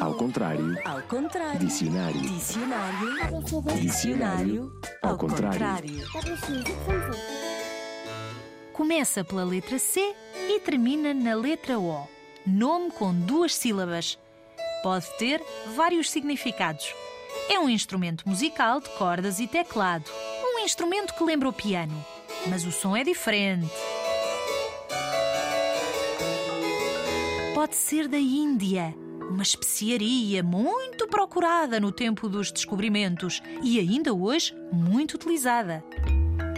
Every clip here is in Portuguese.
Ao contrário. Ao contrário. Dicionário. Dicionário. Dicionário. Ao contrário. Começa pela letra C e termina na letra O. Nome com duas sílabas. Pode ter vários significados. É um instrumento musical de cordas e teclado. Um instrumento que lembra o piano, mas o som é diferente. Pode ser da Índia, uma especiaria muito procurada no tempo dos descobrimentos e ainda hoje muito utilizada.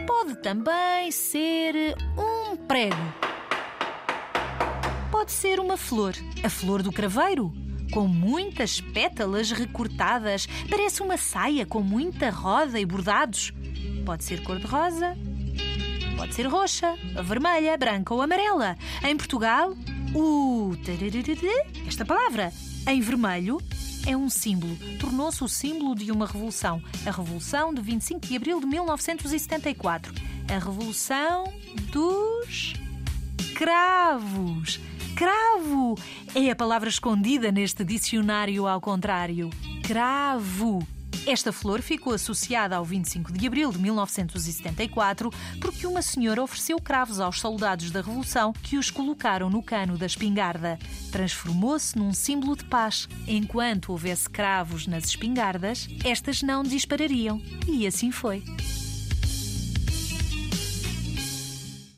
Pode também ser um prego. Pode ser uma flor, a flor do craveiro, com muitas pétalas recortadas, parece uma saia com muita roda e bordados. Pode ser cor-de-rosa, pode ser roxa, vermelha, branca ou amarela. Em Portugal, o esta palavra em vermelho é um símbolo. Tornou-se o símbolo de uma revolução. A Revolução de 25 de abril de 1974. A Revolução dos cravos. Cravo é a palavra escondida neste dicionário ao contrário. Cravo. Esta flor ficou associada ao 25 de abril de 1974 porque uma senhora ofereceu cravos aos soldados da Revolução que os colocaram no cano da espingarda. Transformou-se num símbolo de paz. Enquanto houvesse cravos nas espingardas, estas não disparariam. E assim foi.